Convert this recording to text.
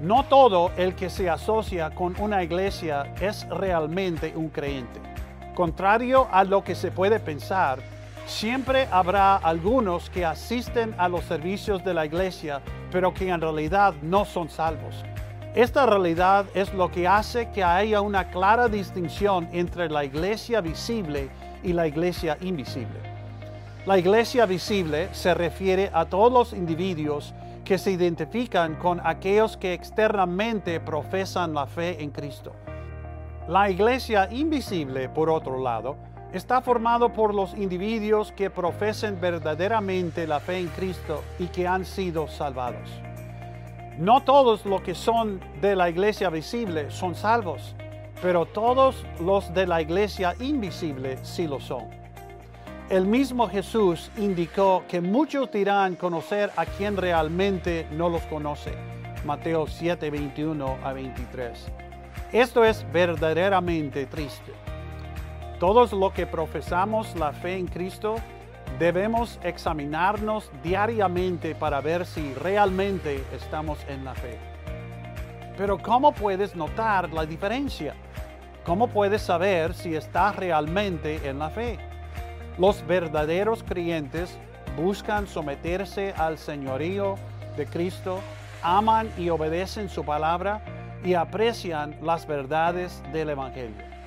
No todo el que se asocia con una iglesia es realmente un creyente. Contrario a lo que se puede pensar, siempre habrá algunos que asisten a los servicios de la iglesia, pero que en realidad no son salvos. Esta realidad es lo que hace que haya una clara distinción entre la iglesia visible y la iglesia invisible. La iglesia visible se refiere a todos los individuos que se identifican con aquellos que externamente profesan la fe en Cristo. La iglesia invisible, por otro lado, está formado por los individuos que profesen verdaderamente la fe en Cristo y que han sido salvados. No todos los que son de la iglesia visible son salvos, pero todos los de la iglesia invisible sí lo son. El mismo Jesús indicó que muchos dirán conocer a quien realmente no los conoce. Mateo 7, 21 a 23. Esto es verdaderamente triste. Todos los que profesamos la fe en Cristo debemos examinarnos diariamente para ver si realmente estamos en la fe. Pero ¿cómo puedes notar la diferencia? ¿Cómo puedes saber si estás realmente en la fe? Los verdaderos creyentes buscan someterse al señorío de Cristo, aman y obedecen su palabra y aprecian las verdades del Evangelio.